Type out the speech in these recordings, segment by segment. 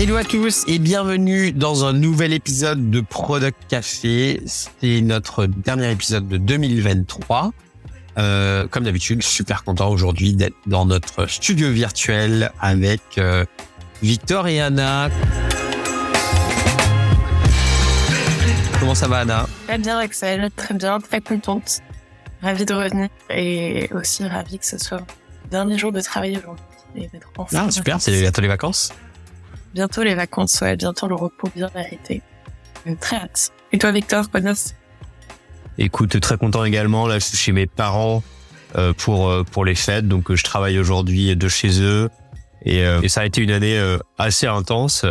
Hello à tous et bienvenue dans un nouvel épisode de Product Café. C'est notre dernier épisode de 2023. Euh, comme d'habitude, super content aujourd'hui d'être dans notre studio virtuel avec euh, Victor et Anna. Comment ça va Anna? Très bien Axel, très bien, très contente. Ravie de revenir et aussi ravie que ce soit le dernier jour de travail aujourd'hui. et d'être enfin Ah super, c'est bientôt les vacances Bientôt les vacances, ouais, bientôt le repos bien mérité. Euh, Très hâte. Et toi Victor, quoi de Écoute, très content également. Là, je suis chez mes parents euh, pour euh, pour les fêtes, donc euh, je travaille aujourd'hui de chez eux et, et ça a été une année assez intense,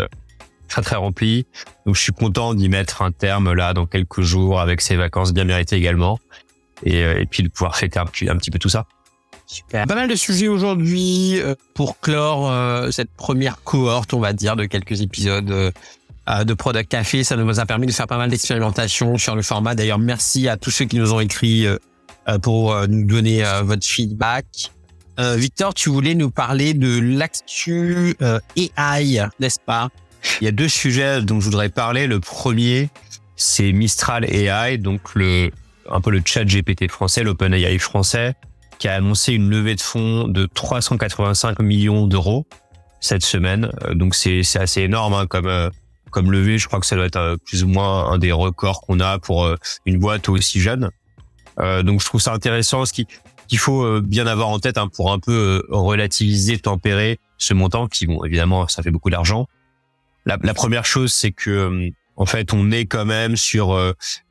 très très remplie. Donc je suis content d'y mettre un terme là dans quelques jours avec ces vacances bien méritées également et, et puis de pouvoir fêter un, un petit peu tout ça. Super. Pas mal de sujets aujourd'hui euh, pour clore euh, cette première cohorte, on va dire, de quelques épisodes euh, de Product Café. Ça nous a permis de faire pas mal d'expérimentations sur le format. D'ailleurs, merci à tous ceux qui nous ont écrit pour nous donner votre feedback. Victor, tu voulais nous parler de l'actu AI, n'est-ce pas? Il y a deux sujets dont je voudrais parler. Le premier, c'est Mistral AI, donc le un peu le chat GPT français, l'OpenAI français, qui a annoncé une levée de fonds de 385 millions d'euros cette semaine. Euh, Donc c'est c'est assez énorme hein, comme euh, comme levée. Je crois que ça doit être euh, plus ou moins un des records qu'on a pour une boîte aussi jeune. Euh, donc je trouve ça intéressant. Ce qui qu'il faut bien avoir en tête hein, pour un peu relativiser, tempérer ce montant qui, bon, évidemment, ça fait beaucoup d'argent. La, la première chose, c'est que en fait, on est quand même sur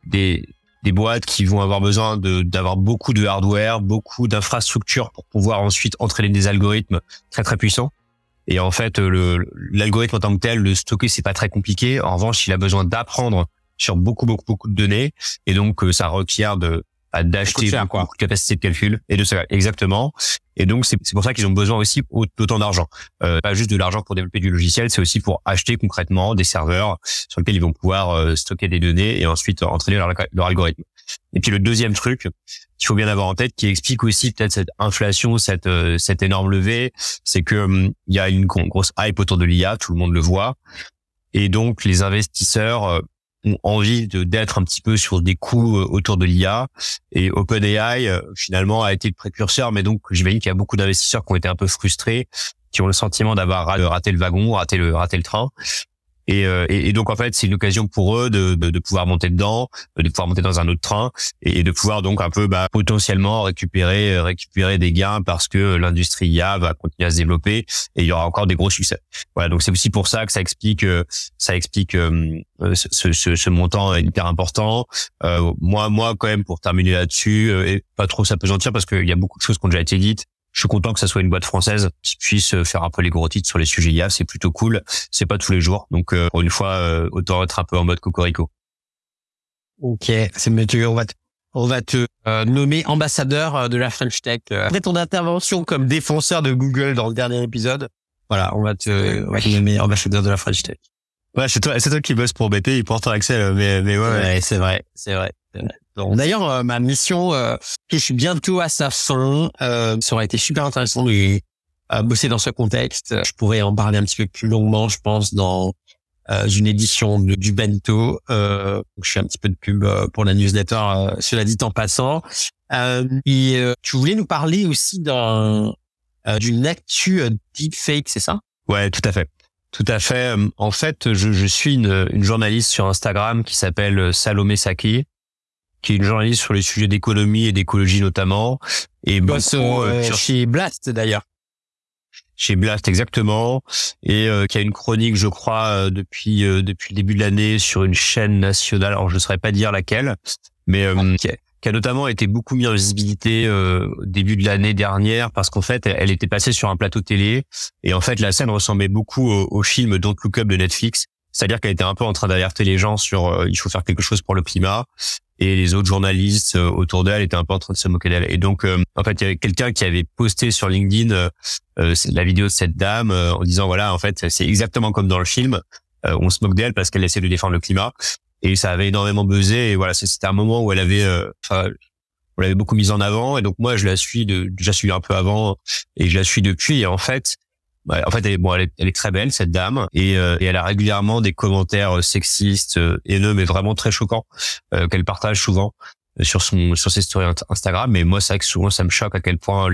des des boîtes qui vont avoir besoin d'avoir beaucoup de hardware, beaucoup d'infrastructures pour pouvoir ensuite entraîner des algorithmes très très puissants. Et en fait, l'algorithme en tant que tel, le stocker, c'est pas très compliqué. En revanche, il a besoin d'apprendre sur beaucoup beaucoup beaucoup de données, et donc euh, ça requiert de d'acheter beaucoup, de capacité de calcul et de ça exactement. Et donc c'est pour ça qu'ils ont besoin aussi au- d'autant d'argent. Euh, pas juste de l'argent pour développer du logiciel, c'est aussi pour acheter concrètement des serveurs sur lesquels ils vont pouvoir euh, stocker des données et ensuite entraîner leur, leur algorithme. Et puis le deuxième truc qu'il faut bien avoir en tête, qui explique aussi peut-être cette inflation, cette euh, cette énorme levée, c'est que hum, il y a une gro- grosse hype autour de l'IA, tout le monde le voit, et donc les investisseurs euh, envie d'être un petit peu sur des coûts euh, autour de l'IA. Et OpenAI euh, finalement a été le précurseur, mais donc j'imagine qu'il y a beaucoup d'investisseurs qui ont été un peu frustrés, qui ont le sentiment d'avoir ra- raté le wagon, raté le raté le train. Et, euh, et, et donc en fait, c'est une occasion pour eux de, de, de pouvoir monter dedans, de pouvoir monter dans un autre train et de pouvoir donc un peu bah, potentiellement récupérer euh, récupérer des gains parce que l'industrie IA va continuer à se développer et il y aura encore des gros succès. Voilà, donc c'est aussi pour ça que ça explique euh, ça explique euh, euh, ce, ce, ce montant hyper important. Euh, moi moi quand même pour terminer là-dessus euh, et pas trop s'apesantir parce qu'il y a beaucoup de choses qui ont déjà été dites. Je suis content que ça soit une boîte française qui puisse euh, faire un peu les gros titres sur les sujets IA, c'est plutôt cool. C'est pas tous les jours, donc euh, pour une fois euh, autant être un peu en mode cocorico. Ok, c'est mieux. On va te, on va te euh, nommer ambassadeur euh, de la French Tech. Euh, Après ton intervention comme défenseur de Google dans le dernier épisode, voilà, on va te, on va te nommer ambassadeur de la French Tech. Ouais, c'est toi, c'est toi qui bosse pour BP, il porte Axel, mais mais ouais. ouais. Ouais, c'est vrai, c'est vrai. c'est vrai. D'ailleurs, euh, ma mission, euh, je suis bientôt à sa fin. Euh, ça aurait été super intéressant de euh, bosser dans ce contexte. Je pourrais en parler un petit peu plus longuement, je pense, dans euh, une édition de- du Bento. Euh, je fais un petit peu de pub pour la newsletter, euh, cela dit en passant. Euh, et euh, tu voulais nous parler aussi d'un euh, d'une actu euh, deepfake, c'est ça? Ouais, tout à fait. Tout à fait. En fait, je, je suis une, une journaliste sur Instagram qui s'appelle Salomé Saki, qui est une journaliste sur les sujets d'économie et d'écologie notamment. Et Bosse beaucoup, euh, euh, chez Blast d'ailleurs. chez Blast exactement, et euh, qui a une chronique, je crois, euh, depuis euh, depuis le début de l'année sur une chaîne nationale. Alors je ne saurais pas dire laquelle, mais euh, qui, a, qui a notamment été beaucoup mis en visibilité euh, au début de l'année dernière parce qu'en fait, elle, elle était passée sur un plateau télé et en fait la scène ressemblait beaucoup au, au film Don't Look Up de Netflix. C'est-à-dire qu'elle était un peu en train d'alerter les gens sur euh, il faut faire quelque chose pour le climat et les autres journalistes euh, autour d'elle étaient un peu en train de se moquer d'elle. Et donc euh, en fait il y avait quelqu'un qui avait posté sur LinkedIn euh, euh, la vidéo de cette dame euh, en disant voilà en fait c'est exactement comme dans le film Euh, on se moque d'elle parce qu'elle essaie de défendre le climat. Et ça avait énormément buzzé. Et voilà c'était un moment où elle avait enfin on l'avait beaucoup mise en avant. Et donc moi je la suis de déjà suivi un peu avant et je la suis depuis. Et en fait en fait, elle est, bon, elle est, très belle cette dame et, et, elle a régulièrement des commentaires sexistes, haineux, mais vraiment très choquants qu'elle partage souvent sur son sur ses stories Instagram. Mais moi, c'est vrai que souvent ça me choque à quel point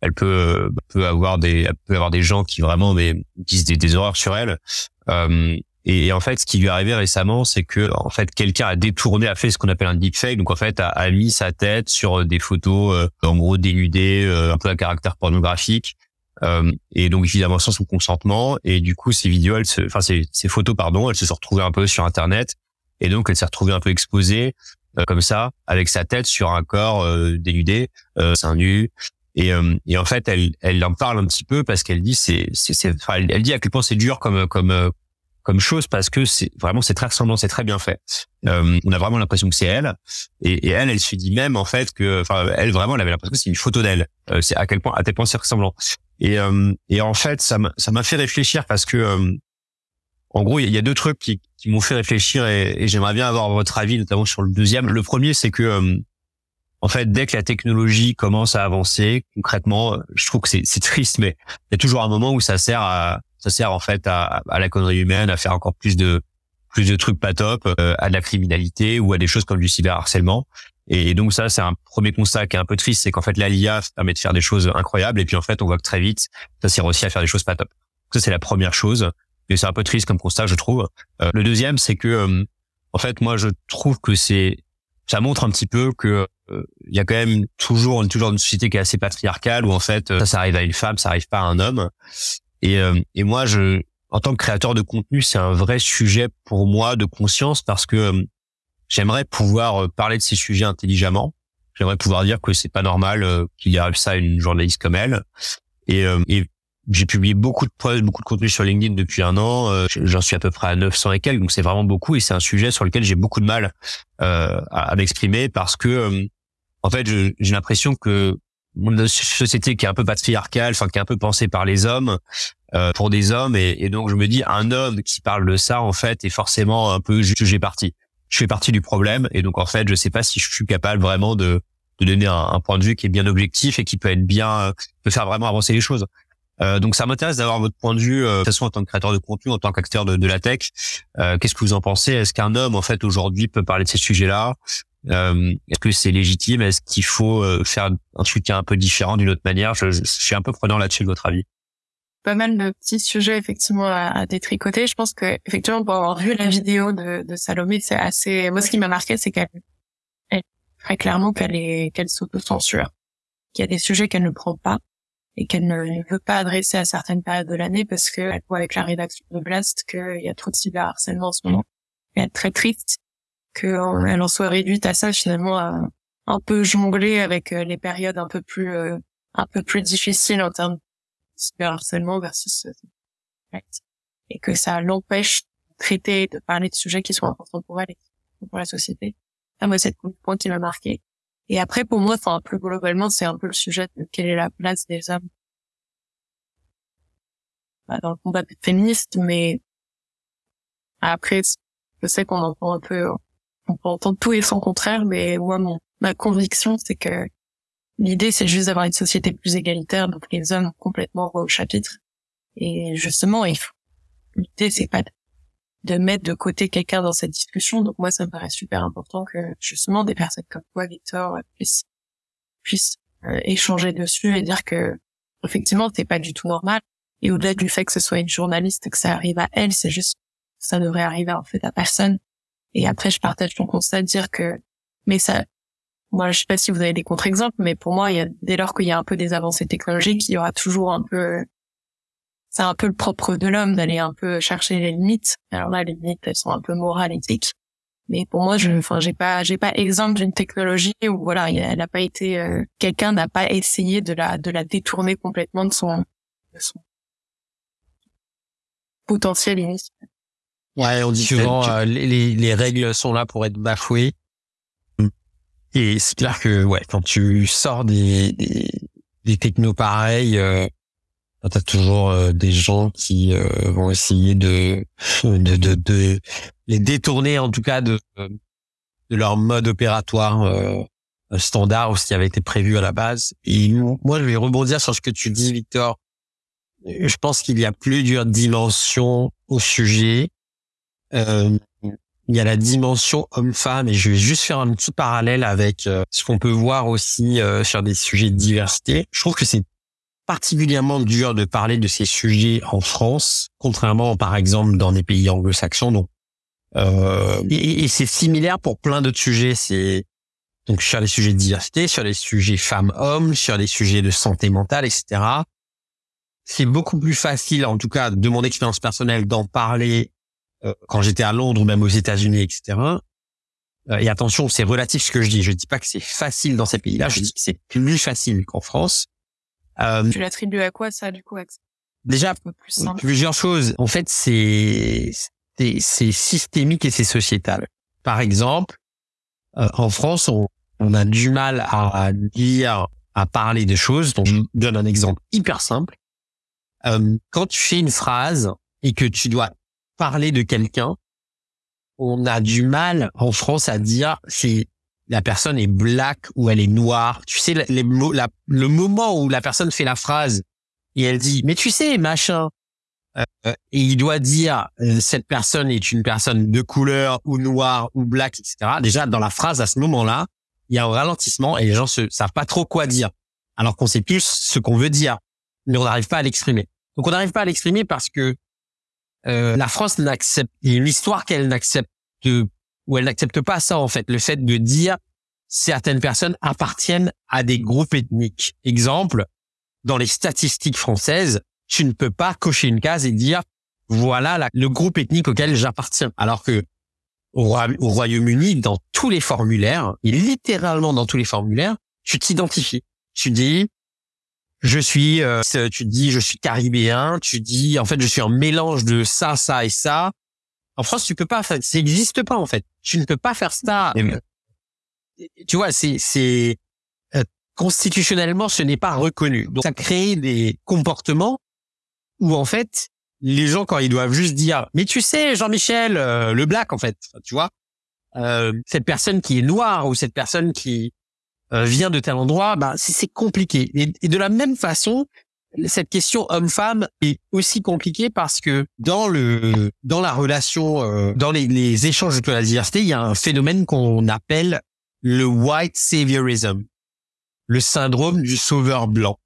elle peut peut avoir des elle peut avoir des gens qui vraiment mais disent des, horreurs sur elle. Euh, et, en fait, ce qui lui est arrivé récemment, c'est que en fait quelqu'un a détourné, a fait ce qu'on appelle un deepfake, donc en fait a, a mis sa tête sur euh, des photos euh, en gros dénudées, euh, un peu à caractère pornographique. Et donc évidemment sans son consentement et du coup ces vidéos elles se enfin ces, ces photos pardon elles se sont retrouvées un peu sur internet et donc elle s'est retrouvée un peu exposée comme ça avec sa tête sur un corps dénudé seins nus et, et en fait elle elle en parle un petit peu parce qu'elle dit c'est c'est enfin, elle, elle dit à quel point c'est dur comme comme comme chose parce que c'est vraiment c'est très ressemblant, c'est très bien fait. Euh, on a vraiment l'impression que c'est elle et, et, elle, elle se dit même en fait que, enfin, elle vraiment, elle avait l'impression que c'est une photo d'elle. Euh, c'est à quel point, à tel point c'est ressemblant. Et euh, et en fait, ça m'a fait réfléchir parce que euh, en gros, il y a deux trucs qui, qui m'ont fait réfléchir et, et j'aimerais bien avoir votre avis, notamment sur le deuxième. Le premier, c'est que euh, en fait, dès que la technologie commence à avancer, concrètement, je trouve que c'est triste, mais il y a toujours un moment où ça sert à ça sert en fait à, à la connerie humaine, à faire encore plus de plus de trucs pas top, euh, à de la criminalité ou à des choses comme du cyberharcèlement. Et donc ça, c'est un premier constat qui est un peu triste, c'est qu'en fait, l'IA permet de faire des choses incroyables, et puis en fait, on voit que très vite, ça sert aussi à faire des choses pas top. Ça, c'est la première chose, et c'est un peu triste comme constat, je trouve. Euh, le deuxième, c'est que, euh, en fait, moi, je trouve que c'est, ça montre un petit peu que il y a quand même toujours, toujours une société qui est assez patriarcale, où en fait, ça, ça arrive à une femme, ça arrive pas à un homme. Et, euh, et moi, je, en tant que créateur de contenu, c'est un vrai sujet pour moi de conscience parce que euh, j'aimerais pouvoir euh, parler de ces sujets intelligemment. J'aimerais pouvoir dire que c'est pas normal qu'il y arrive ça à une journaliste comme elle. Et, et j'ai publié beaucoup de posts, beaucoup de contenu sur LinkedIn depuis un an. J'en suis à peu près à 900 et quelques, donc c'est vraiment beaucoup. Et c'est un sujet sur lequel j'ai beaucoup de mal euh, à, m'exprimer parce que, en fait, j'ai l'impression que une société qui est un peu patriarcale, enfin qui est un peu pensée par les hommes euh, pour des hommes, et, donc je me dis un homme qui parle de ça en fait est forcément un peu jugé parti. Je fais partie du problème, et donc en fait je sais pas si je suis capable vraiment de, de donner un, un, point de vue qui est bien objectif et qui peut être bien, peut faire vraiment avancer les choses. Euh, donc ça m'intéresse d'avoir votre point de vue, euh, de toute façon en tant que créateur de contenu, en tant qu'acteur de, de, la tech. Euh, Qu'est-ce que vous en pensez? Est-ce qu'un homme en fait aujourd'hui peut parler de ces sujets-là? Euh, Est-ce que c'est légitime? Est-ce qu'il faut euh, faire un truc un peu différent d'une autre manière? Je, je, suis un peu prenant là-dessus de votre avis. Pas mal de petits sujets effectivement à, détricoter. Je pense que effectivement pour avoir vu la vidéo de, de Salomé, c'est assez. Moi, ce qui m'a marqué, c'est qu'elle, elle, très clairement qu'elle est qu'elle s'auto-censure, qu'il y a des sujets qu'elle ne prend pas et qu'elle ne veut pas adresser à certaines périodes de l'année parce qu'elle voit avec la rédaction de Blast qu'il y a trop de cyberharcèlement en ce moment. Et elle est très triste qu'elle en soit réduite à ça finalement un peu jongler avec euh, les périodes un peu plus euh, un peu plus difficiles en termes cyberharcèlement versus euh, et que ça l'empêche de traiter de parler de sujets qui sont importants pour elle et pour la société. Ça, moi, c'est le point qui m'a marqué. Et après, pour moi, enfin, plus globalement, c'est un peu le sujet de quelle est la place des hommes bah, dans le combat féministe, mais après, je sais qu'on entend un peu, on peut entendre tout et son contraire, mais moi, mon, ma conviction, c'est que l'idée, c'est juste d'avoir une société plus égalitaire, donc les hommes complètement au chapitre. Et justement, il faut, l'idée, c'est pas de mettre de côté quelqu'un dans cette discussion. Donc moi, ça me paraît super important que justement des personnes comme toi, Victor, puissent, puissent euh, échanger dessus et dire que effectivement, c'est pas du tout normal. Et au-delà du fait que ce soit une journaliste, que ça arrive à elle, c'est juste ça devrait arriver en fait à personne. Et après, je partage ton constat de dire que, mais ça, moi, je sais pas si vous avez des contre-exemples, mais pour moi, il y a, dès lors qu'il y a un peu des avancées technologiques, il y aura toujours un peu c'est un peu le propre de l'homme d'aller un peu chercher les limites. Alors là, les limites, elles sont un peu morales, éthiques. Mais pour moi, je, enfin, j'ai pas, j'ai pas exemple d'une technologie où voilà, elle n'a pas été, euh, quelqu'un n'a pas essayé de la, de la détourner complètement de son, de son potentiel initial. Ouais, on dit souvent euh, les, les règles sont là pour être bafouées. Et c'est clair que ouais, quand tu sors des des, des technos pareils, euh, T'as toujours euh, des gens qui euh, vont essayer de, de, de, de, les détourner, en tout cas, de, de leur mode opératoire euh, standard ou ce qui avait été prévu à la base. Et moi, je vais rebondir sur ce que tu dis, Victor, je pense qu'il y a plusieurs dimensions au sujet. Euh, il y a la dimension homme-femme et je vais juste faire un petit parallèle avec euh, ce qu'on peut voir aussi euh, sur des sujets de diversité. Je trouve que c'est particulièrement dur de parler de ces sujets en France, contrairement par exemple dans des pays anglo-saxons. Donc, euh, et, c'est similaire pour plein d'autres sujets. C'est donc sur les sujets de diversité, sur les sujets femmes-hommes, sur les sujets de santé mentale, etc. C'est beaucoup plus facile, en tout cas de mon expérience personnelle, d'en parler quand j'étais à Londres ou même aux États-Unis, etc. Euh, et attention, c'est relatif ce que je dis. Je dis pas que c'est facile dans ces pays-là. Je dis que c'est plus facile qu'en France. Euh, tu l'attribues à quoi ça, du coup Déjà, plusieurs choses. En fait, c'est c'est systémique et c'est sociétal. Par exemple, euh, en France, on, on, a du mal à, dire, à parler de choses. Donc, je donne un exemple hyper simple. Euh, quand tu fais une phrase et que tu dois parler de quelqu'un, on a du mal en France à dire si la personne est black ou elle est noire. Tu sais, le moment où la personne fait la phrase et elle dit, mais tu sais, machin, euh, et il doit dire euh, cette personne est une personne de couleur ou noire ou black, etc. Déjà, dans la phrase, à ce moment-là, il y a un ralentissement et les gens se savent pas trop quoi dire. Alors qu'on sait plus ce qu'on veut dire, mais on n'arrive pas à l'exprimer. Donc on n'arrive pas à l'exprimer parce que euh, la France n'accepte, il y a une histoire qu'elle n'accepte ou elle n'accepte pas ça en fait, le fait de dire certaines personnes appartiennent à des groupes ethniques. Exemple, dans les statistiques françaises, tu ne peux pas cocher une case et dire voilà le groupe ethnique auquel j'appartiens. Alors que au, Royaume-Uni, dans tous les formulaires, et littéralement dans tous les formulaires, tu t'identifies. Tu dis je suis, euh, tu dis je suis caribéen, tu dis en fait je suis un mélange de ça, ça et ça. En France, tu peux pas, ça n'existe pas en fait. Tu ne peux pas faire ça. tu vois, c'est c'est euh, constitutionnellement, ce n'est pas reconnu. Donc ça crée des comportements où en fait les gens quand ils doivent juste dire mais tu sais Jean-Michel euh, le black en fait, tu vois, euh, cette personne qui est noire ou cette personne qui vient de tel endroit, bah c'est compliqué. Et, de la même façon, cette question homme-femme est aussi compliquée parce que dans le dans la relation, euh, dans les, les échanges de la diversité, il y a un phénomène qu'on appelle le white saviorism, le syndrome du sauveur blanc.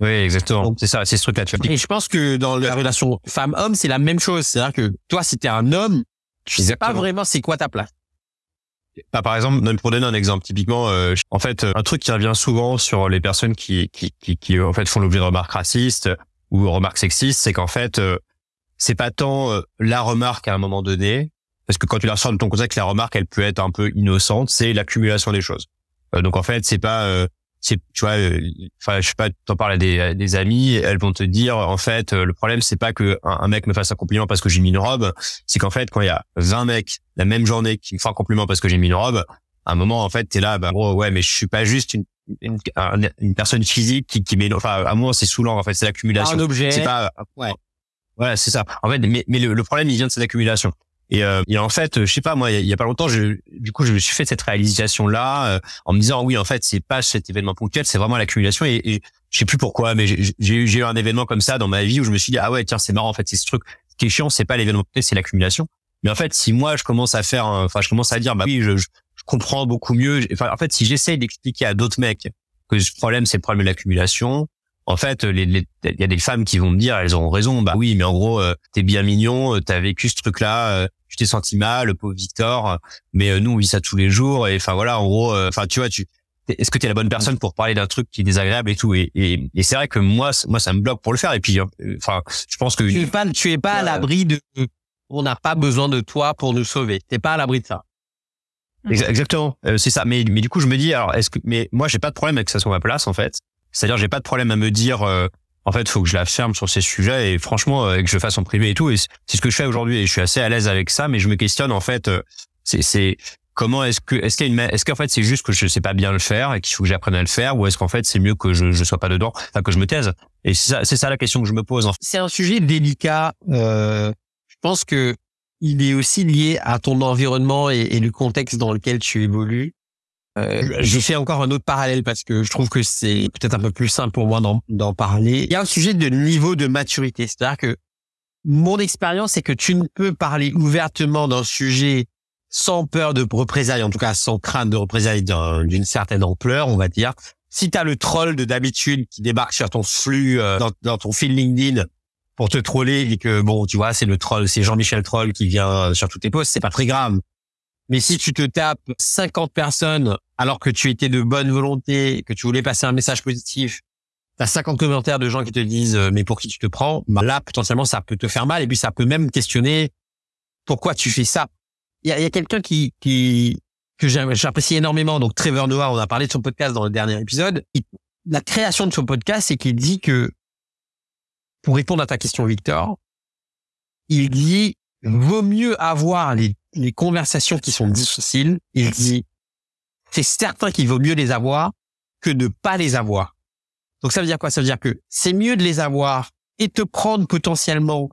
Oui, exactement. C'est ça, c'est ce truc-là. Et je pense que dans la relation femme-homme, c'est la même chose. C'est-à-dire que toi, si t'es un homme, tu sais pas vraiment c'est quoi ta place. Bah, par exemple, pour donner un exemple, typiquement, euh, en fait, un truc qui revient souvent sur les personnes qui, qui, qui, qui en fait font l'objet de remarques racistes ou remarques sexistes, c'est qu'en fait, euh, c'est pas tant euh, la remarque à un moment donné, parce que quand tu la ressors de ton que la remarque, elle peut être un peu innocente, c'est l'accumulation des choses. donc en fait, c'est pas c'est tu vois euh, enfin je sais pas t'en parles à des, des amis elles vont te dire en fait euh, le problème c'est pas que un, mec me fasse un compliment parce que j'ai mis une robe c'est qu'en fait quand il y a 20 mecs la même journée qui me font un compliment parce que j'ai mis une robe à un moment en fait t'es là bah gros ouais mais je suis pas juste une une, une personne physique qui qui met enfin à moi c'est saoulant en fait c'est l'accumulation. Un objet. C'est pas ouais. Voilà c'est ça. En fait mais, mais le, le problème il vient de cette accumulation et, euh, et en fait, je sais pas moi, il y, a pas longtemps, je, du coup, je me suis fait cette réalisation là euh, en me disant oui, en fait, c'est pas cet événement ponctuel, c'est vraiment l'accumulation. Et, et je sais plus pourquoi, mais j'ai eu un événement comme ça dans ma vie où je me suis dit ah ouais tiens c'est marrant en fait c'est ce truc. Ce qui est chiant, c'est pas l'événement ponctuel, c'est l'accumulation. Mais en fait, si moi je commence à faire, enfin je commence à dire bah oui, je, je, comprends beaucoup mieux. Enfin en fait, si j'essaye d'expliquer à d'autres mecs que ce problème c'est le problème de l'accumulation, en fait, il y a des femmes qui vont me dire, elles ont raison, bah oui, mais en gros, euh, t'es bien mignon, t'as vécu ce truc-là, tu t'es senti mal, le pauvre Victor, mais euh, nous on vit ça tous les jours et enfin voilà, en gros, euh, enfin tu vois, tu est-ce que tu es la bonne personne pour parler d'un truc qui est désagréable et tout et, et, et c'est vrai que moi moi ça me bloque pour le faire et puis euh, enfin je pense que tu es pas tu es pas à l'abri de on n'a pas besoin de toi pour nous sauver. T'es pas à l'abri de ça. Exactement c'est ça. Mais mais du coup je me dis alors est-ce que mais moi j'ai pas de problème avec que ça soit ma place en fait. C'est-à-dire j'ai pas de problème à me dire en fait, faut que je la ferme sur ces sujets et franchement, euh, que je fasse en privé et tout. C'est ce que je fais aujourd'hui et je suis assez à l'aise avec ça. Mais je me questionne en fait, euh, c'est, c'est comment est-ce que est-ce qu'il y a une est-ce qu'en fait c'est juste que je sais pas bien le faire et qu'il faut que j'apprenne à le faire ou est-ce qu'en fait c'est mieux que je je sois pas dedans, enfin que je me taise? Et c'est ça, c'est ça la question que je me pose. C'est un sujet délicat. Euh, je pense que il est aussi lié à ton environnement et, et le contexte dans lequel tu évolues. Euh, j'ai fait encore un autre parallèle parce que je trouve que c'est peut-être un peu plus simple pour moi d'en parler. Il y a un sujet de niveau de maturité, c'est-à-dire que mon expérience, c'est que tu ne peux parler ouvertement d'un sujet sans peur de représailles, en tout cas sans crainte de représailles d'une certaine ampleur, on va dire. Si tu as le troll de d'habitude qui débarque sur ton flux, euh, dans, ton fil LinkedIn pour te troller et que, bon, tu vois, c'est le troll, c'est Jean-Michel Troll qui vient sur tous tes posts, c'est pas très grave. Mais si tu te tapes 50 personnes alors que tu étais de bonne volonté, que tu voulais passer un message positif, t'as 50 commentaires de gens qui te disent euh, mais pour qui tu te prends, bah là potentiellement ça peut te faire mal et puis ça peut même questionner pourquoi tu fais ça. Il y a, quelqu'un qui, qui que j'apprécie énormément, donc Trevor Noah, on a parlé de son podcast dans le dernier épisode. la création de son podcast, c'est qu'il dit que pour répondre à ta question, Victor, il dit vaut mieux avoir les les conversations qui sont difficiles, il dit, c'est certain qu'il vaut mieux les avoir que de pas les avoir. Donc ça veut dire quoi? Ça veut dire que c'est mieux de les avoir et te prendre potentiellement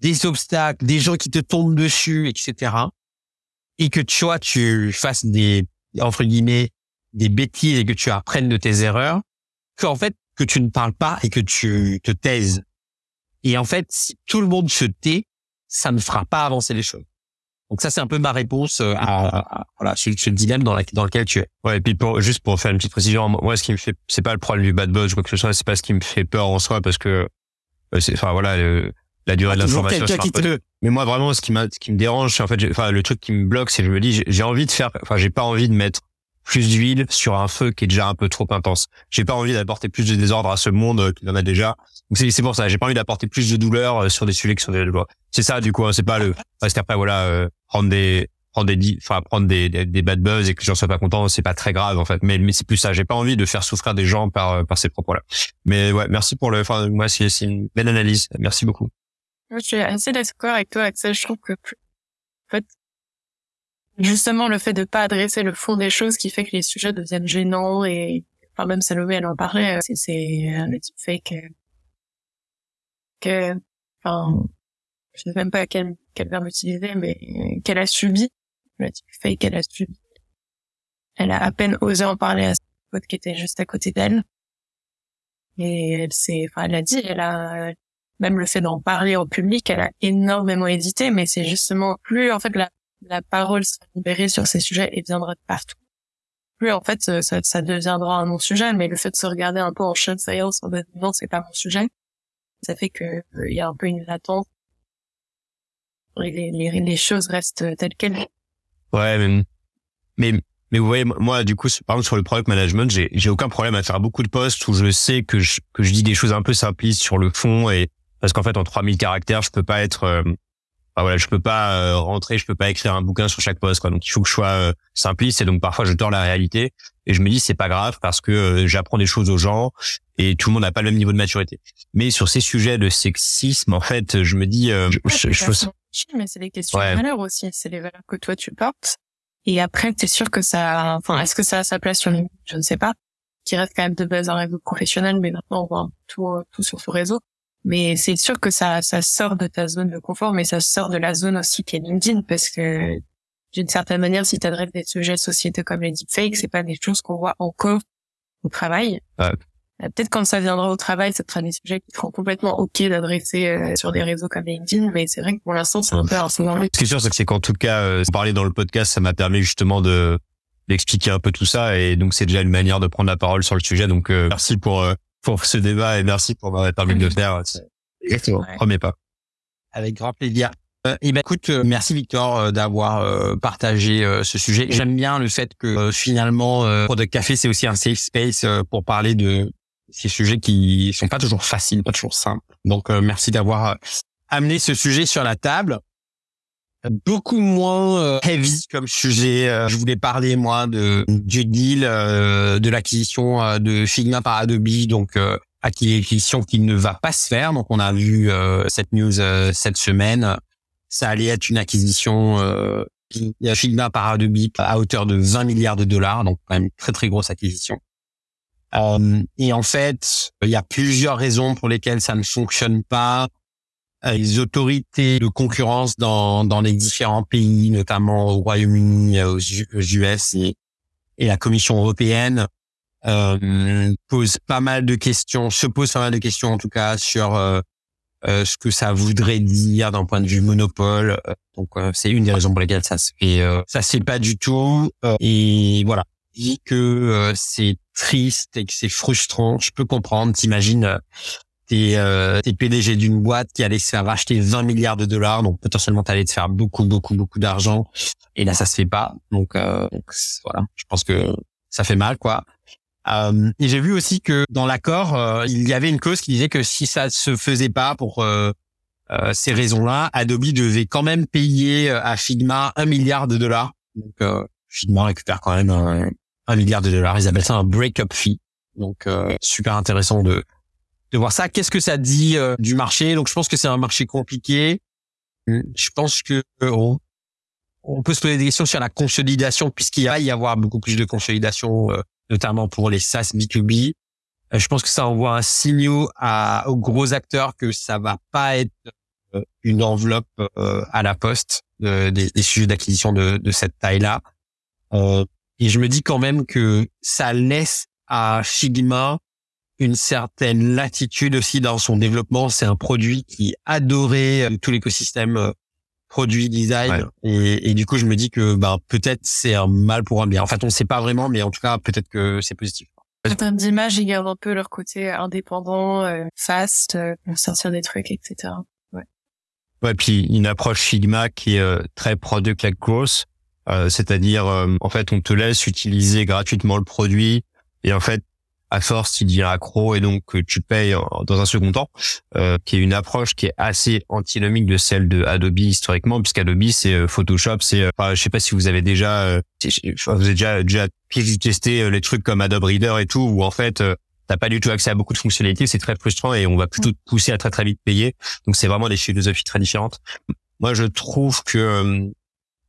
des obstacles, des gens qui te tombent dessus, etc. Et que tu vois, tu fasses des, entre guillemets, des bêtises et que tu apprennes de tes erreurs, qu'en fait, que tu ne parles pas et que tu te taises. Et en fait, si tout le monde se tait, ça ne fera pas avancer les choses. Donc ça, c'est un peu ma réponse euh, à, voilà ce, ce dilemme dans, la, dans lequel tu es. Ouais, et puis pour, juste pour faire une petite précision, moi, ce qui me fait, c'est pas le problème du bad buzz ou quoi que ce soit, c'est pas ce qui me fait peur en soi, parce que euh, enfin voilà, la durée de l'information. Mais moi, vraiment, ce qui ce qui me dérange, c'est en fait, enfin le truc qui me bloque, c'est que je me dis, j'ai envie de faire, enfin j'ai pas envie de mettre plus d'huile sur un feu qui est déjà un peu trop intense. J'ai pas envie d'apporter plus de désordre à ce monde euh, qu'il en a déjà. C'est pour ça. J'ai pas envie d'apporter plus de douleur euh, sur des sujets qui sont déjà douleurs. C'est ça du coup. Hein, c'est pas le parce qu'après voilà euh, prendre des prendre des enfin prendre des, des, bad buzz et que les gens soient pas contents, c'est pas très grave en fait. Mais mais c'est plus ça. J'ai pas envie de faire souffrir des gens par par ces propos là. Mais ouais, merci pour le. Enfin moi c'est c'est une belle analyse. Merci beaucoup. Je suis assez d'accord avec toi, Axel. Je trouve que en fait justement le fait de pas adresser le fond des choses qui fait que les sujets deviennent gênants et enfin même Salomé elle en parlait euh, c'est c'est un type fake euh, que enfin je sais même pas quel quel verbe utiliser mais qu'elle a subi le fake qu'elle a subi. Elle a à peine osé en parler à sa pote qui était juste à côté d'elle. Et elle s'est enfin elle a dit elle a même le fait d'en parler au public elle a énormément hésité mais c'est justement plus en fait la la parole sera libérée sur ces sujets et viendra de partout. Plus en fait, ça, ça deviendra un non-sujet, mais le fait de se regarder un peu en chaîne sales en non, c'est pas mon sujet, ça fait que euh, il y a un peu une latence. Les, les, les choses restent telles quelles. Ouais, mais, mais vous voyez, moi, du coup, par exemple, sur le product management, j'ai, j'ai aucun problème à faire beaucoup de posts où je sais que je, que je dis des choses un peu simplistes sur le fond et parce qu'en fait, en 3000 caractères, je peux pas être, euh, bah voilà, je peux pas euh, rentrer, je peux pas écrire un bouquin sur chaque poste quoi. Donc il faut que je sois euh, simpliste et donc parfois je tords la réalité et je me dis c'est pas grave parce que euh, j'apprends des choses aux gens et tout le monde n'a pas le même niveau de maturité. Mais sur ces sujets de sexisme en fait, je me dis je, je, mais c'est des questions de valeurs aussi, c'est les valeurs que toi tu portes et après tu es sûr que ça enfin est-ce que ça a sa place sur LinkedIn, je ne sais pas, qui reste quand même de base un réseau professionnel mais maintenant on voit tout tout sur ce réseau. Mais c'est sûr que ça, ça sort de ta zone de confort, mais ça sort de la zone aussi qui est LinkedIn, parce que d'une certaine manière, si tu adresses des sujets de société comme les deepfakes, c'est pas des choses qu'on voit encore au travail. Euh, peut-être quand ça viendra au travail, ça sera des sujets qui seront complètement ok d'adresser euh, sur des réseaux comme LinkedIn, mais c'est vrai que pour l'instant, c'est un peu un Ce qui est sûr, c'est qu'en tout cas, euh, parler dans le podcast, ça m'a permis justement de d'expliquer un peu tout ça, et donc c'est déjà une manière de prendre la parole sur le sujet. Donc merci pour pour ce débat et merci pour m'avoir permis de le faire. Exactement. Premier pas. Avec grand plaisir. Euh, et ben écoute, euh, merci Victor euh, d'avoir euh, partagé ce sujet. J'aime bien le fait que finalement Product Café c'est aussi un safe space pour parler de ces sujets qui sont pas toujours faciles, pas toujours simples. Donc merci d'avoir amené ce sujet sur la table beaucoup moins euh, heavy comme sujet. Euh, je voulais parler moi de du deal euh, de l'acquisition de Figma par Adobe, donc acquisition qui ne va pas se faire. Donc on a vu cette news cette semaine. Ça allait être une acquisition Figma par Adobe à hauteur de 20 milliards de dollars, donc quand même une très très grosse acquisition. et en fait, il y a plusieurs raisons pour lesquelles ça ne fonctionne pas les autorités de concurrence dans, dans les différents pays, notamment au Royaume-Uni, aux US, et et la Commission européenne euh, pose pas mal de questions, se pose pas mal de questions en tout cas sur euh, euh, ce que ça voudrait dire d'un point de vue monopole. Donc c'est une des raisons pour lesquelles ça se fait, ça fait pas du tout. et voilà, dit que c'est triste et que c'est frustrant. Je peux comprendre. T'imagines, t'es euh, t'es PDG d'une boîte qui allait se faire racheter 20 milliards de dollars, donc potentiellement t'allais te faire beaucoup beaucoup beaucoup d'argent. Et là ça se fait pas. Donc, donc voilà, je pense que ça fait mal quoi. Euh, et j'ai vu aussi que dans l'accord, euh, il y avait une clause qui disait que si ça se faisait pas pour euh, ces raisons-là, Adobe devait quand même payer à Figma un milliard de dollars. Donc Figma récupère quand même un, milliard de dollars. Ils appellent ça un break-up fee. Donc super intéressant de de voir ça. Qu'est-ce que ça dit du marché? Donc je pense que c'est un marché compliqué. Je pense que on, on peut se poser des questions sur la consolidation puisqu'il va y avoir beaucoup plus de consolidation notamment pour les SaaS B2B. Euh, je pense que ça envoie un signal à, aux gros acteurs que ça va pas être euh, une enveloppe euh, à la poste des, des, sujets d'acquisition de, de, cette taille-là. et je me dis quand même que ça laisse à Figma une certaine latitude aussi dans son développement. C'est un produit qui est adoré tout l'écosystème produit design et, et, du coup je me dis que bah peut-être c'est un mal pour un bien. En fait on ne sait pas vraiment mais en tout cas peut-être que c'est positif. En termes d'image ils gardent un peu leur côté indépendant, euh, fast, euh, sortir des trucs etc. Ouais. Ouais puis une approche Figma qui est euh, très product like growth, euh, c'est-à-dire en fait on te laisse utiliser gratuitement le produit et en fait à force il devient accro et donc tu payes dans un second temps, euh, qui est une approche qui est assez antinomique de celle de Adobe historiquement, puisqu'Adobe c'est euh, Photoshop, c'est, euh, je sais pas si vous avez déjà, euh, vous avez déjà déjà testé les trucs comme Adobe Reader et tout, où en fait t'as pas du tout accès à beaucoup de fonctionnalités, c'est très frustrant et on va plutôt te pousser à très très vite payer. Donc c'est vraiment des philosophies très différentes. Moi je trouve que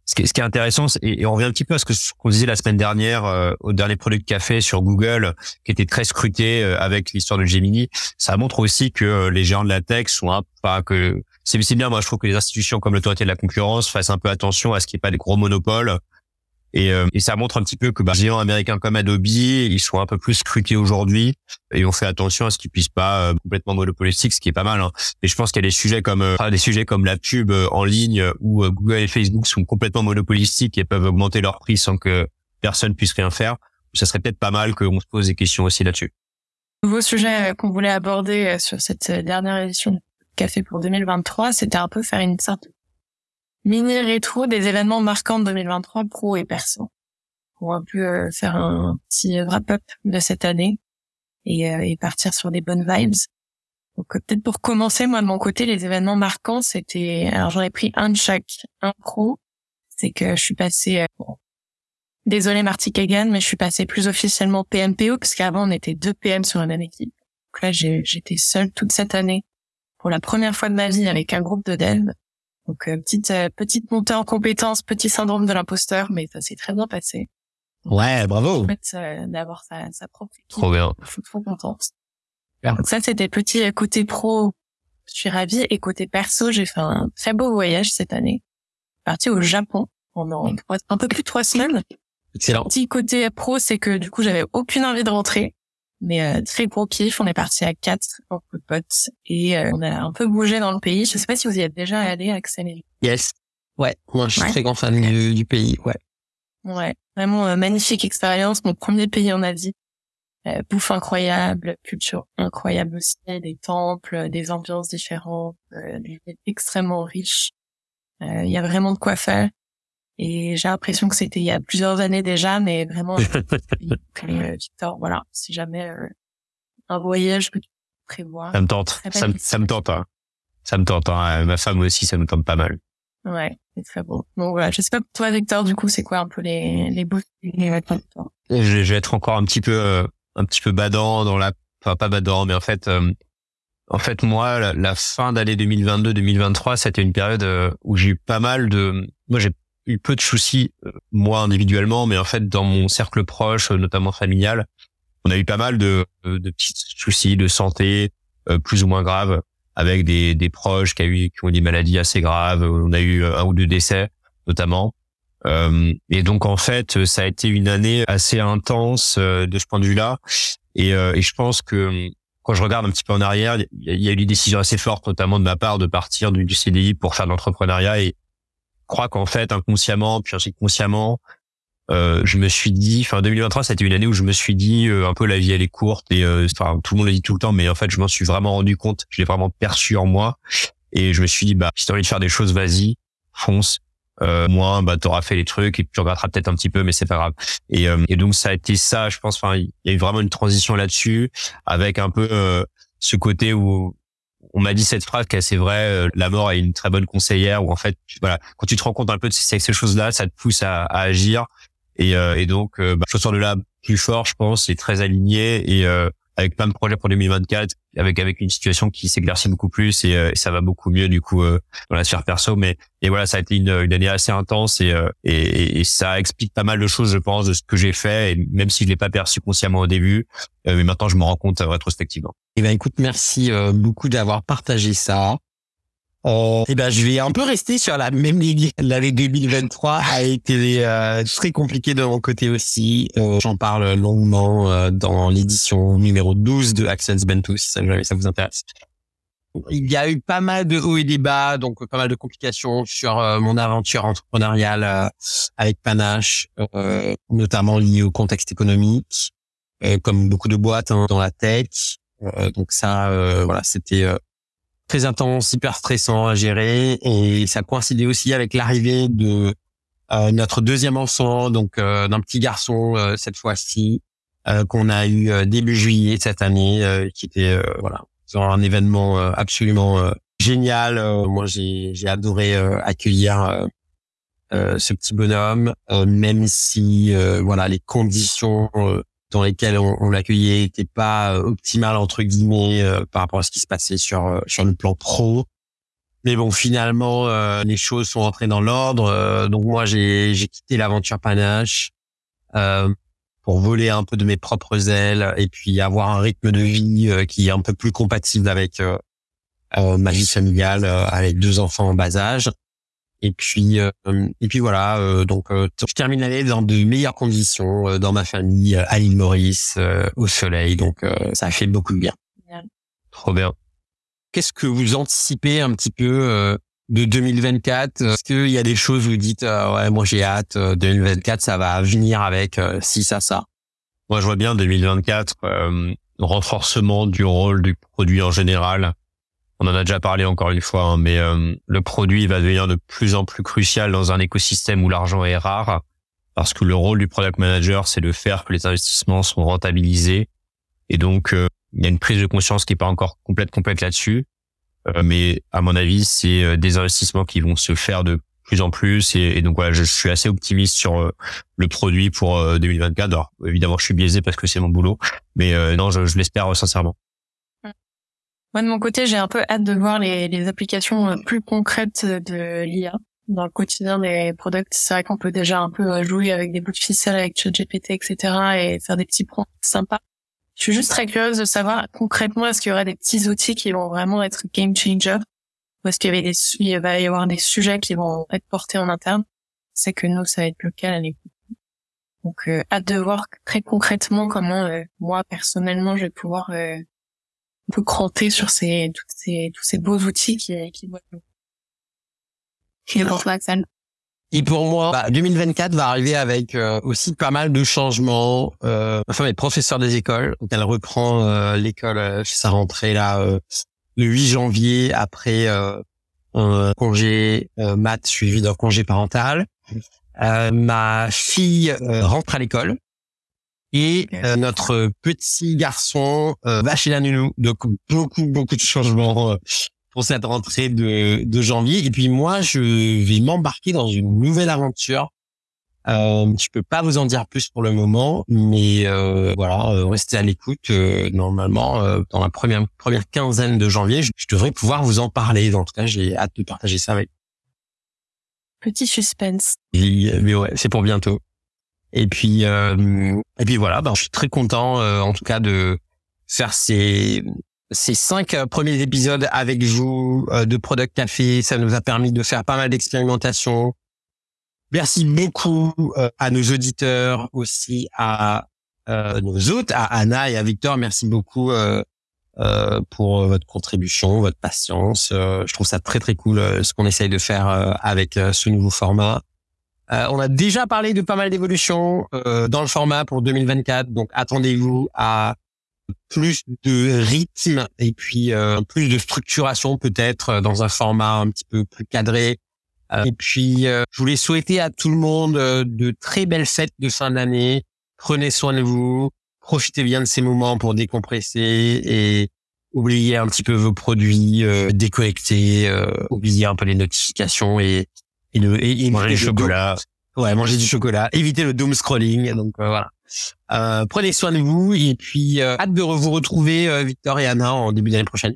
ce qui, est, ce qui est intéressant, et, on revient un petit peu à ce que qu'on disait la semaine dernière euh, au dernier produit de café sur Google, qui était très scruté euh, avec l'histoire de Gemini, ça montre aussi que euh, les géants de la tech sont un pas que c'est bien. Moi, je trouve que les institutions comme l'autorité de la concurrence fassent un peu attention à ce qu'il n'y ait pas des gros monopoles et, euh, et, ça montre un petit peu que bah, géants américains comme Adobe, ils sont un peu plus scrutés aujourd'hui et on fait attention à ce qu'ils puissent pas euh, complètement monopolistiques, ce qui est pas mal. Hein. Et je pense qu'il y a des sujets comme euh, des sujets comme la pub en ligne où Google et Facebook sont complètement monopolistiques et peuvent augmenter leur prix sans que personne puisse rien faire. Ça serait peut-être pas mal qu'on se pose des questions aussi là-dessus. Nouveau sujet qu'on voulait aborder sur cette dernière édition Café pour 2023, c'était un peu faire une sorte mini rétro des événements marquants de 2023 pro et perso. Pour un peu euh, faire un petit wrap-up de cette année et, euh, et, partir sur des bonnes vibes. Donc euh, peut-être pour commencer, moi de mon côté, les événements marquants, c'était alors j'en ai pris un de chaque. Un pro, c'est que je suis passée bon, Désolé Marty Kagan, mais je suis passée plus officiellement PMPO parce qu'avant on était deux PM sur la même équipe. Donc là j'étais seule toute cette année pour la première fois de ma vie avec un groupe de devs donc euh, petite euh, petite montée en compétence, petit syndrome de l'imposteur, mais ça s'est très bien passé. Ouais, bravo. En fait, euh, d'avoir sa, sa propre équipe. Trop bien. Je suis trop contente. Donc ça, c'était petit côté pro. Je suis ravie. Et côté perso, j'ai fait un très beau voyage cette année. Parti au Japon pendant un peu plus de trois semaines. Excellent. Petit côté pro, c'est que du coup, j'avais aucune envie de rentrer. Mais euh, très gros kiff, on est parti à quatre en de potes et euh, on a un peu bougé dans le pays. Je sais pas si vous y êtes déjà allé, Axel. Yes. Ouais, moi je suis très grand fan du, pays, ouais. Ouais, vraiment euh, magnifique expérience, mon premier pays en Asie. bouffe incroyable, culture incroyable aussi, des temples, des ambiances différentes, des extrêmement riches. Il y a vraiment de quoi faire. Et j'ai l'impression que c'était il y a plusieurs années déjà, mais vraiment, euh, Victor, voilà, si jamais euh, un voyage que tu prévois. Ça me tente, ça, me, ça me tente, hein. ça me tente. Hein. Ma femme aussi, ça me tente pas mal. Ouais, c'est très beau. Donc voilà, je sais pas toi, Victor, du coup, c'est quoi un peu les les beaux je, je vais être encore un petit peu euh, un petit peu badant dans la, enfin pas badant, mais en fait. en fait, moi, la, la fin d'année 2022-2023, c'était une période où j'ai eu pas mal de, moi, j'ai eu peu de soucis, euh, moi individuellement, mais en fait dans mon cercle proche, notamment familial, on a eu pas mal de, euh, de petits soucis de santé euh, plus ou moins graves avec des, des proches qui, a eu, qui ont eu des maladies assez graves. On a eu un ou deux décès notamment. Euh, et donc en fait, ça a été une année assez intense euh, de ce point de vue-là. Et, euh, et, je pense que quand je regarde un petit peu en arrière, il y, a eu des décisions assez fortes, notamment de ma part, de partir du, du CDI pour faire de l'entrepreneuriat. Et crois qu'en fait, inconsciemment, puis ensuite consciemment, euh, je me suis dit, enfin 2023, ça a été une année où je me suis dit un peu la vie elle est courte et enfin, tout le monde le dit tout le temps, mais en fait je m'en suis vraiment rendu compte, je l'ai vraiment perçu en moi et je me suis dit bah si t'as envie de faire des choses, vas-y, fonce, euh, moins bah t'auras fait les trucs et tu regretteras peut-être un petit peu mais c'est pas grave. Et, euh, et donc ça a été ça je pense enfin il y a eu vraiment une transition là-dessus avec un peu euh, ce côté où on m'a dit cette phrase qui est assez euh, la mort est une très bonne conseillère où en fait voilà quand tu te rends compte un peu de ces, ces choses là ça te pousse à, à agir. Et, et donc bah, je sors de là plus fort je pense et très aligné et avec plein de projets pour 2024, avec avec une situation qui s'éclaircit beaucoup plus et, euh, ça va beaucoup mieux du coup euh, dans la sphère perso. Mais et voilà, ça a été une, une année assez intense et, euh, et, et ça explique pas mal de choses, je pense, de ce que j'ai fait. Et même si je l'ai pas perçu consciemment au début, mais maintenant je me rends compte rétrospectivement. Eh ben écoute, merci beaucoup d'avoir partagé ça. Oh. Eh ben, je vais un peu rester sur la même ligne. L'année 2023 a été euh, très compliquée de mon côté aussi. Euh, J'en parle longuement euh, dans l'édition numéro 12 de Access Bento, si ça, ça vous intéresse. Il y a eu pas mal de hauts et des bas, donc pas mal de complications sur euh, mon aventure entrepreneuriale avec Panache, notamment liées au contexte économique, comme beaucoup de boîtes hein, dans la tech. donc ça, voilà, c'était très intense, hyper stressant à gérer et ça coïncidait aussi avec l'arrivée de euh, notre deuxième enfant, donc euh, d'un petit garçon euh, cette fois-ci qu'on a eu début juillet cette année, qui était voilà un événement absolument génial. moi, j'ai j'ai adoré accueillir ce petit bonhomme, même si voilà les conditions dans lesquels on, l'accueillait n'était pas euh, optimal entre guillemets euh, par rapport à ce qui se passait sur euh, sur le plan pro. Mais bon, finalement, les choses sont entrées dans l'ordre. donc moi, j'ai j'ai quitté l'aventure Panache pour voler un peu de mes propres ailes et puis avoir un rythme de vie qui est un peu plus compatible avec ma vie familiale avec deux enfants en bas âge. Et puis, euh, et puis voilà. Euh, donc, euh, je termine l'année dans de meilleures conditions, dans ma famille, à l'île Maurice, au soleil. Donc, ça a fait beaucoup de bien. Trop bien. Qu'est-ce que vous anticipez un petit peu de 2024 Est-ce qu'il y a des choses où vous dites, ouais, moi j'ai hâte, 2024, ça va venir avec si ça, ça? Moi, je vois bien 2024 renforcement du rôle du produit en général on en a déjà parlé encore une fois, hein, mais euh, le produit va devenir de plus en plus crucial dans un écosystème où l'argent est rare, parce que le rôle du product manager, c'est de faire que les investissements sont rentabilisés. Et donc, euh, il y a une prise de conscience qui est pas encore complète complète là-dessus, euh, mais à mon avis, c'est des investissements qui vont se faire de plus en plus. Et, donc voilà, je, suis assez optimiste sur le produit pour 2024. Alors, évidemment, je suis biaisé parce que c'est mon boulot, mais non, je l'espère sincèrement. Moi, de mon côté, j'ai un peu hâte de voir les, les applications euh, plus concrètes de l'IA dans le quotidien des products. C'est vrai qu'on peut déjà un peu euh, jouer avec des bouts de ficelle avec ChatGPT, etc. et faire des petits prompts sympas. Je suis juste très curieuse de savoir concrètement est-ce qu'il y aura des petits outils qui vont vraiment être game changer? Ou est-ce qu'il y avait des, il va y avoir des sujets qui vont être portés en interne? C'est que nous, ça va être le cas à l'écoute. Donc, euh, hâte de voir très concrètement comment moi personnellement je vais pouvoir un peu cranter sur ces, toutes ces, tous ces beaux outils qui, qui pour toi, Et pour moi, bah, 2024 va arriver avec euh, aussi pas mal de changements. Euh, ma femme est professeure des écoles, donc elle reprend euh, l'école euh, sa rentrée là le 8 janvier après un congé maths suivi d'un congé parental. ma fille rentre à l'école et euh, notre petit garçon euh, va chez la nounou. Donc beaucoup beaucoup de changements euh, pour cette rentrée de, de janvier. Et puis moi, je vais m'embarquer dans une nouvelle aventure. Euh, je peux pas vous en dire plus pour le moment, mais euh, voilà, restez à l'écoute. normalement, dans la première première quinzaine de janvier, je, devrais pouvoir vous en parler. En tout cas, j'ai hâte de partager ça avec. Petit suspense. mais ouais, c'est pour bientôt. Et puis euh, et puis voilà, ben, je suis très content euh, en tout cas de faire ces ces cinq euh, premiers épisodes avec vous de Product Café. Ça nous a permis de faire pas mal d'expérimentations, Merci beaucoup à nos auditeurs, aussi à nos hôtes, à Anna et à Victor. Merci beaucoup pour votre contribution, votre patience. je trouve ça très très cool ce qu'on essaye de faire avec ce nouveau format. On a déjà parlé de pas mal d'évolutions dans le format pour 2024, donc attendez-vous à plus de rythme et puis euh, plus de structuration peut-être euh, dans un format un petit peu plus cadré. Euh, et puis, je voulais souhaiter à tout le monde de très belles fêtes de fin d'année. Prenez soin de vous, profitez bien de ces moments pour décompresser et oubliez un petit peu vos produits, euh, déconnectez, oubliez un peu les notifications et et, le, et, manger du chocolat. Ouais, manger du chocolat, évitez le doom scrolling. Donc voilà. Euh, prenez soin de vous et puis euh, hâte de vous retrouver euh, Victor et Anna en début d'année prochaine.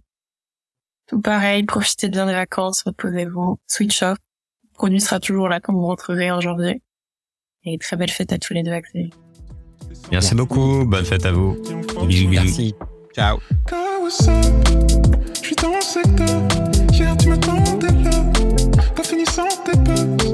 Tout pareil, profitez bien des vacances, reposez-vous, switch off. Le produit sera toujours là quand vous rentrerez en janvier. Et très belle fête à tous les deux, Axel. Merci beaucoup, bonne fête à vous. Bisous, bisous. Merci. Ciao. something good.